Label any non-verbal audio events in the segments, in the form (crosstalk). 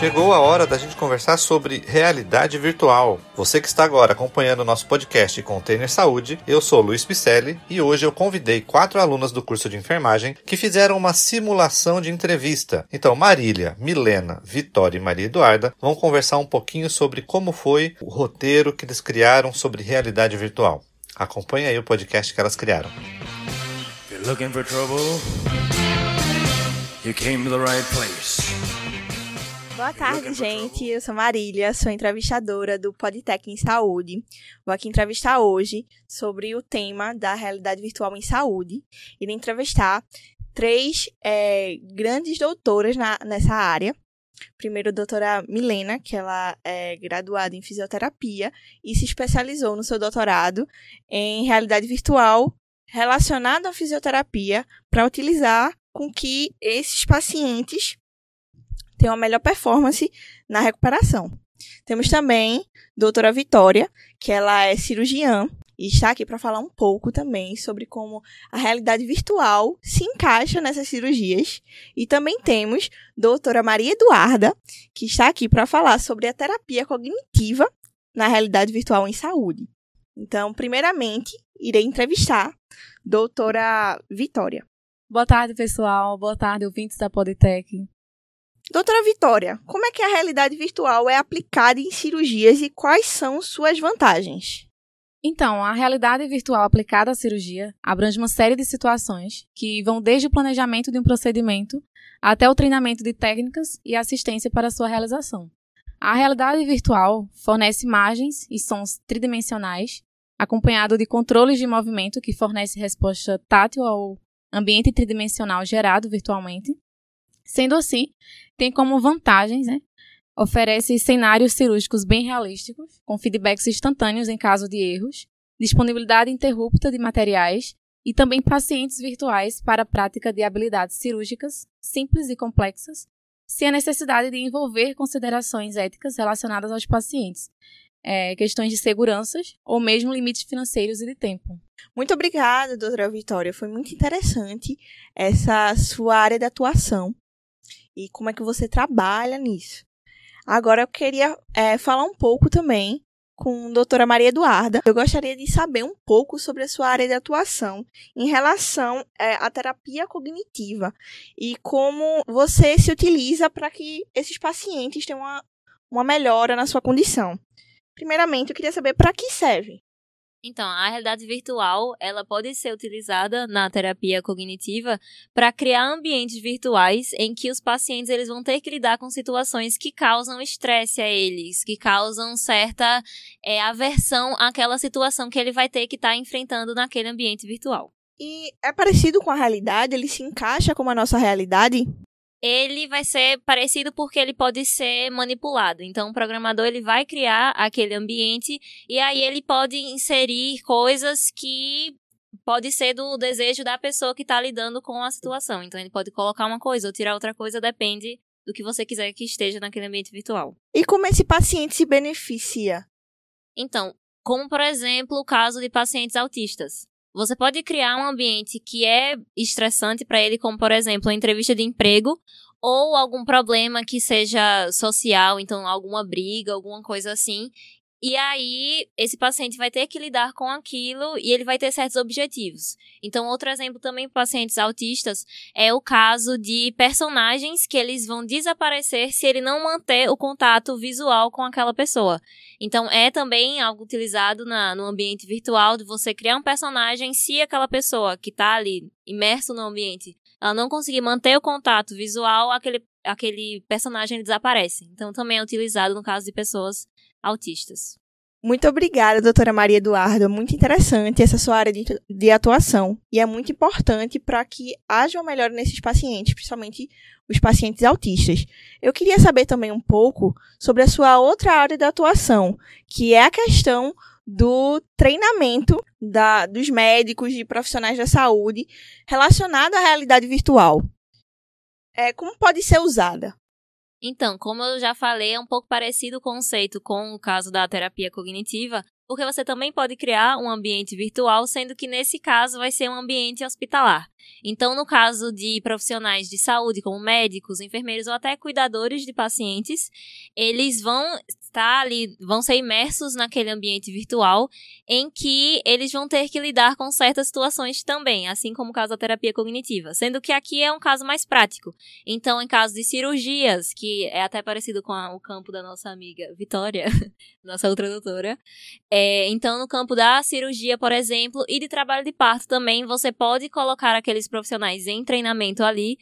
Chegou a hora da gente conversar sobre realidade virtual. Você que está agora acompanhando o nosso podcast Container Saúde, eu sou Luiz Picelli e hoje eu convidei quatro alunas do curso de enfermagem que fizeram uma simulação de entrevista. Então, Marília, Milena, Vitória e Maria Eduarda vão conversar um pouquinho sobre como foi o roteiro que eles criaram sobre realidade virtual. Acompanhe aí o podcast que elas criaram. You're looking for trouble? You came to the right place. Boa tarde, gente. Eu sou Marília, sou entrevistadora do Podtech em Saúde. Vou aqui entrevistar hoje sobre o tema da realidade virtual em saúde. Irei entrevistar três é, grandes doutoras na, nessa área. Primeiro, a doutora Milena, que ela é graduada em fisioterapia e se especializou no seu doutorado em realidade virtual relacionada à fisioterapia para utilizar com que esses pacientes ter uma melhor performance na recuperação. Temos também doutora Vitória, que ela é cirurgiã e está aqui para falar um pouco também sobre como a realidade virtual se encaixa nessas cirurgias. E também temos doutora Maria Eduarda, que está aqui para falar sobre a terapia cognitiva na realidade virtual em saúde. Então, primeiramente, irei entrevistar doutora Vitória. Boa tarde, pessoal. Boa tarde, ouvintes da Podtech. Doutora Vitória, como é que a realidade virtual é aplicada em cirurgias e quais são suas vantagens? Então, a realidade virtual aplicada à cirurgia abrange uma série de situações que vão desde o planejamento de um procedimento até o treinamento de técnicas e assistência para sua realização. A realidade virtual fornece imagens e sons tridimensionais, acompanhado de controles de movimento que fornece resposta tátil ao ambiente tridimensional gerado virtualmente, Sendo assim, tem como vantagens, né? Oferece cenários cirúrgicos bem realísticos, com feedbacks instantâneos em caso de erros, disponibilidade interrupta de materiais e também pacientes virtuais para a prática de habilidades cirúrgicas simples e complexas, sem a necessidade de envolver considerações éticas relacionadas aos pacientes, é, questões de seguranças ou mesmo limites financeiros e de tempo. Muito obrigada, doutora Vitória. Foi muito interessante essa sua área de atuação e como é que você trabalha nisso. Agora eu queria é, falar um pouco também com a doutora Maria Eduarda. Eu gostaria de saber um pouco sobre a sua área de atuação em relação é, à terapia cognitiva e como você se utiliza para que esses pacientes tenham uma, uma melhora na sua condição. Primeiramente, eu queria saber para que serve. Então, a realidade virtual, ela pode ser utilizada na terapia cognitiva para criar ambientes virtuais em que os pacientes eles vão ter que lidar com situações que causam estresse a eles, que causam certa é, aversão àquela situação que ele vai ter que estar tá enfrentando naquele ambiente virtual. E é parecido com a realidade? Ele se encaixa com a nossa realidade? Ele vai ser parecido porque ele pode ser manipulado. Então, o programador ele vai criar aquele ambiente e aí ele pode inserir coisas que pode ser do desejo da pessoa que está lidando com a situação. Então, ele pode colocar uma coisa ou tirar outra coisa, depende do que você quiser que esteja naquele ambiente virtual. E como esse paciente se beneficia? Então, como por exemplo o caso de pacientes autistas. Você pode criar um ambiente que é estressante para ele, como por exemplo, uma entrevista de emprego ou algum problema que seja social, então alguma briga, alguma coisa assim, e aí, esse paciente vai ter que lidar com aquilo e ele vai ter certos objetivos. Então, outro exemplo também para pacientes autistas é o caso de personagens que eles vão desaparecer se ele não manter o contato visual com aquela pessoa. Então, é também algo utilizado na, no ambiente virtual de você criar um personagem se aquela pessoa que está ali imerso no ambiente, ela não conseguir manter o contato visual, aquele, aquele personagem desaparece. Então, também é utilizado no caso de pessoas autistas. Muito obrigada, doutora Maria Eduarda. Muito interessante essa sua área de, de atuação. E é muito importante para que haja uma melhora nesses pacientes, principalmente os pacientes autistas. Eu queria saber também um pouco sobre a sua outra área de atuação, que é a questão do treinamento da, dos médicos e profissionais da saúde relacionado à realidade virtual. É, como pode ser usada? Então, como eu já falei, é um pouco parecido o conceito com o caso da terapia cognitiva, porque você também pode criar um ambiente virtual, sendo que nesse caso vai ser um ambiente hospitalar. Então, no caso de profissionais de saúde, como médicos, enfermeiros ou até cuidadores de pacientes, eles vão estar ali, vão ser imersos naquele ambiente virtual em que eles vão ter que lidar com certas situações também, assim como o caso da terapia cognitiva, sendo que aqui é um caso mais prático. Então, em caso de cirurgias, que é até parecido com a, o campo da nossa amiga Vitória, (laughs) nossa outra doutora, é, então no campo da cirurgia, por exemplo, e de trabalho de parto também, você pode colocar aqueles profissionais em treinamento ali,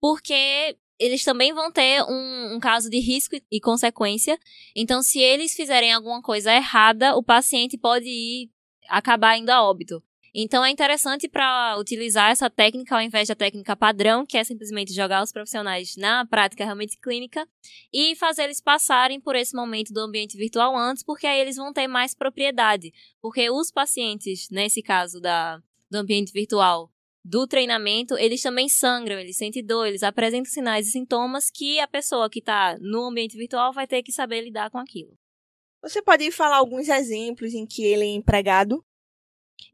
porque eles também vão ter um, um, caso de risco e consequência. Então, se eles fizerem alguma coisa errada, o paciente pode ir acabar indo a óbito. Então, é interessante para utilizar essa técnica ao invés da técnica padrão, que é simplesmente jogar os profissionais na prática realmente clínica e fazer eles passarem por esse momento do ambiente virtual antes, porque aí eles vão ter mais propriedade. Porque os pacientes, nesse caso da, do ambiente virtual, do treinamento, eles também sangram, eles sentem dor, eles apresentam sinais e sintomas que a pessoa que está no ambiente virtual vai ter que saber lidar com aquilo. Você pode falar alguns exemplos em que ele é empregado?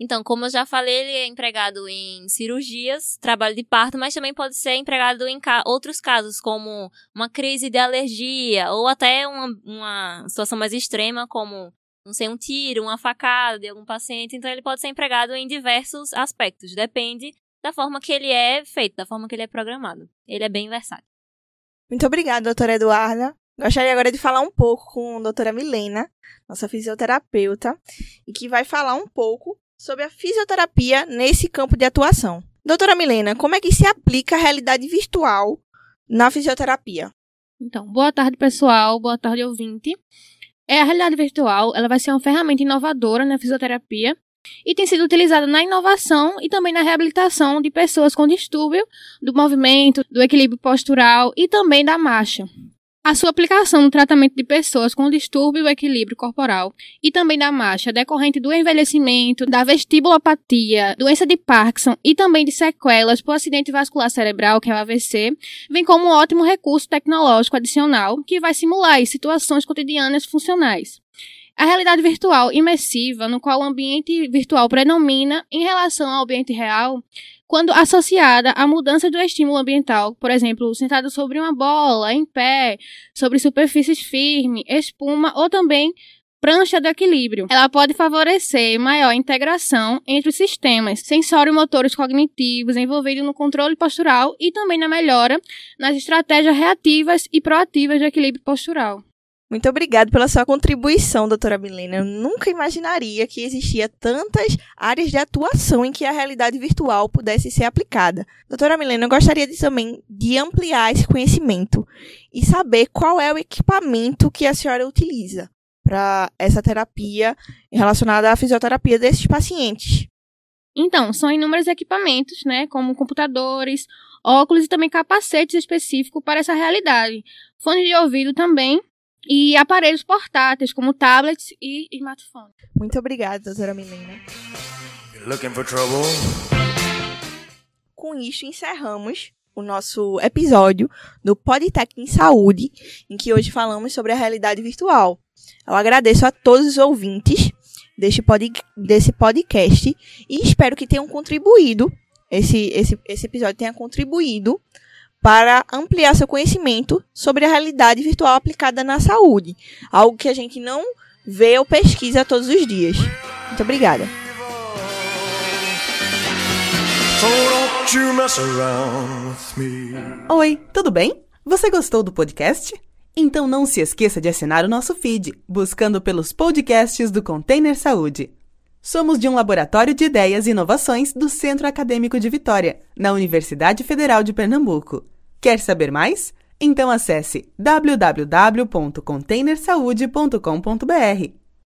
Então, como eu já falei, ele é empregado em cirurgias, trabalho de parto, mas também pode ser empregado em ca outros casos, como uma crise de alergia, ou até uma, uma situação mais extrema, como não sei, um tiro, uma facada de algum paciente, então ele pode ser empregado em diversos aspectos, depende da forma que ele é feito, da forma que ele é programado. Ele é bem versátil. Muito obrigada, doutora Eduarda. Gostaria agora de falar um pouco com a doutora Milena, nossa fisioterapeuta, e que vai falar um pouco sobre a fisioterapia nesse campo de atuação. Doutora Milena, como é que se aplica a realidade virtual na fisioterapia? Então, boa tarde, pessoal. Boa tarde, ouvinte. É, a realidade virtual ela vai ser uma ferramenta inovadora na fisioterapia e tem sido utilizada na inovação e também na reabilitação de pessoas com distúrbio do movimento, do equilíbrio postural e também da marcha. A sua aplicação no tratamento de pessoas com distúrbio do equilíbrio corporal e também da marcha decorrente do envelhecimento, da vestibulopatia, doença de Parkinson e também de sequelas por acidente vascular cerebral, que é o AVC, vem como um ótimo recurso tecnológico adicional que vai simular situações cotidianas funcionais. A realidade virtual imersiva, no qual o ambiente virtual predomina em relação ao ambiente real, quando associada à mudança do estímulo ambiental, por exemplo, sentado sobre uma bola, em pé, sobre superfícies firmes, espuma ou também prancha do equilíbrio. Ela pode favorecer maior integração entre os sistemas sensório-motores cognitivos envolvidos no controle postural e também na melhora nas estratégias reativas e proativas do equilíbrio postural. Muito obrigada pela sua contribuição, doutora Milena. Eu nunca imaginaria que existia tantas áreas de atuação em que a realidade virtual pudesse ser aplicada. Doutora Milena, eu gostaria de, também de ampliar esse conhecimento e saber qual é o equipamento que a senhora utiliza para essa terapia relacionada à fisioterapia desses pacientes. Então, são inúmeros equipamentos, né, como computadores, óculos e também capacetes específicos para essa realidade. Fones de ouvido também e aparelhos portáteis, como tablets e smartphones. Muito obrigada, doutora Milena. Com isso, encerramos o nosso episódio do Podtech em Saúde, em que hoje falamos sobre a realidade virtual. Eu agradeço a todos os ouvintes deste, pod, desse podcast e espero que tenham contribuído, esse, esse, esse episódio tenha contribuído para ampliar seu conhecimento sobre a realidade virtual aplicada na saúde, algo que a gente não vê ou pesquisa todos os dias. Muito obrigada. Oi, tudo bem? Você gostou do podcast? Então não se esqueça de assinar o nosso feed, buscando pelos podcasts do Container Saúde. Somos de um laboratório de ideias e inovações do Centro Acadêmico de Vitória, na Universidade Federal de Pernambuco. Quer saber mais? Então acesse www.containersaude.com.br